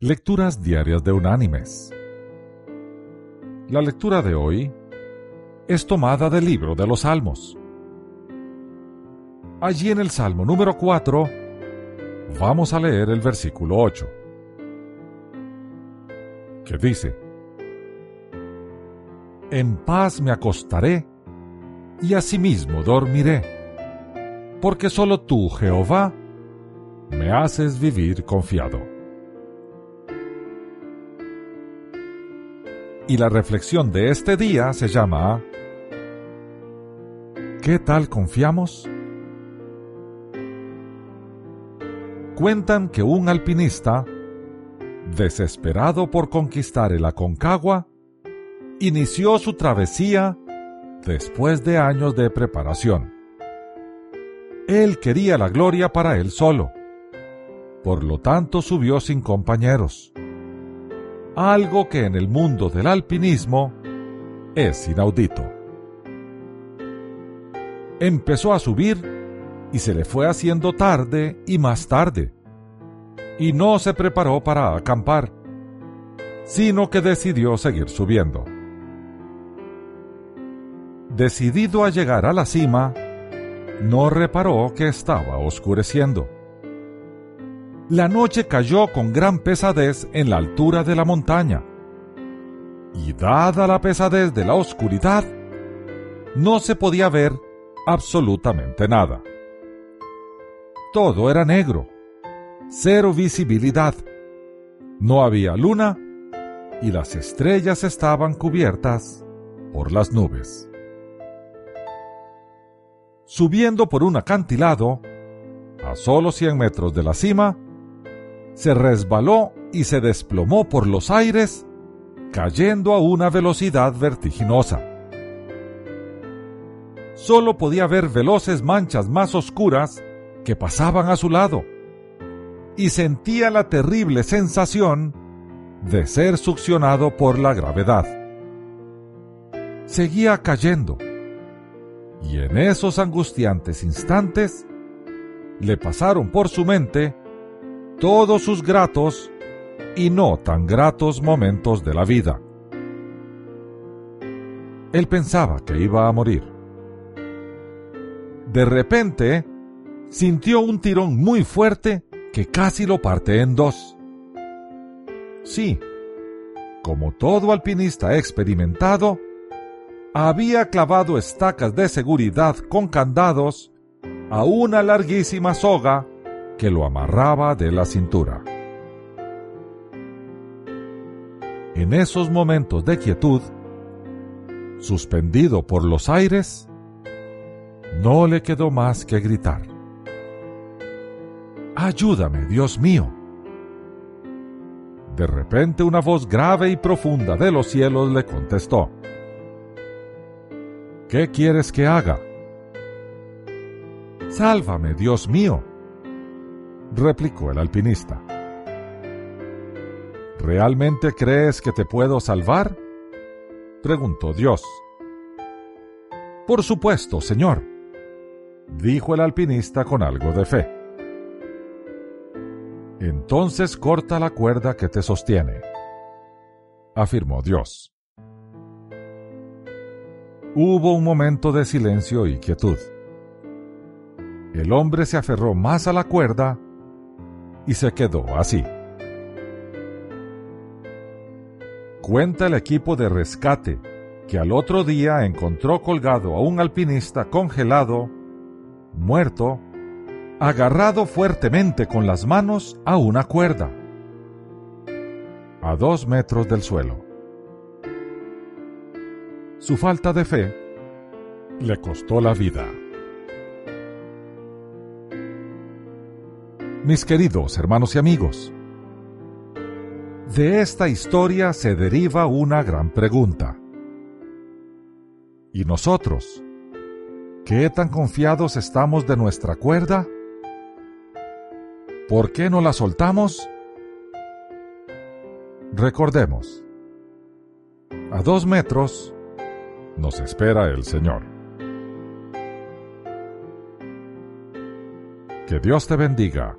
Lecturas Diarias de Unánimes. La lectura de hoy es tomada del libro de los Salmos. Allí en el Salmo número 4 vamos a leer el versículo 8, que dice, En paz me acostaré y asimismo dormiré, porque solo tú, Jehová, me haces vivir confiado. Y la reflexión de este día se llama ¿Qué tal confiamos? Cuentan que un alpinista, desesperado por conquistar el Aconcagua, inició su travesía después de años de preparación. Él quería la gloria para él solo, por lo tanto subió sin compañeros, algo que en el mundo del alpinismo es inaudito. Empezó a subir y se le fue haciendo tarde y más tarde, y no se preparó para acampar, sino que decidió seguir subiendo. Decidido a llegar a la cima, no reparó que estaba oscureciendo. La noche cayó con gran pesadez en la altura de la montaña, y dada la pesadez de la oscuridad, no se podía ver absolutamente nada. Todo era negro, cero visibilidad, no había luna y las estrellas estaban cubiertas por las nubes. Subiendo por un acantilado, a solo 100 metros de la cima, se resbaló y se desplomó por los aires, cayendo a una velocidad vertiginosa. Solo podía ver veloces manchas más oscuras que pasaban a su lado, y sentía la terrible sensación de ser succionado por la gravedad. Seguía cayendo y en esos angustiantes instantes le pasaron por su mente todos sus gratos y no tan gratos momentos de la vida. Él pensaba que iba a morir. De repente, sintió un tirón muy fuerte que casi lo parte en dos. Sí, como todo alpinista experimentado, había clavado estacas de seguridad con candados a una larguísima soga que lo amarraba de la cintura. En esos momentos de quietud, suspendido por los aires, no le quedó más que gritar. Ayúdame, Dios mío. De repente una voz grave y profunda de los cielos le contestó. ¿Qué quieres que haga? Sálvame, Dios mío, replicó el alpinista. ¿Realmente crees que te puedo salvar? preguntó Dios. Por supuesto, Señor, dijo el alpinista con algo de fe. Entonces corta la cuerda que te sostiene, afirmó Dios. Hubo un momento de silencio y quietud. El hombre se aferró más a la cuerda y se quedó así. Cuenta el equipo de rescate que al otro día encontró colgado a un alpinista congelado, muerto, agarrado fuertemente con las manos a una cuerda, a dos metros del suelo. Su falta de fe le costó la vida. Mis queridos hermanos y amigos, de esta historia se deriva una gran pregunta. ¿Y nosotros? ¿Qué tan confiados estamos de nuestra cuerda? ¿Por qué no la soltamos? Recordemos, a dos metros nos espera el Señor. Que Dios te bendiga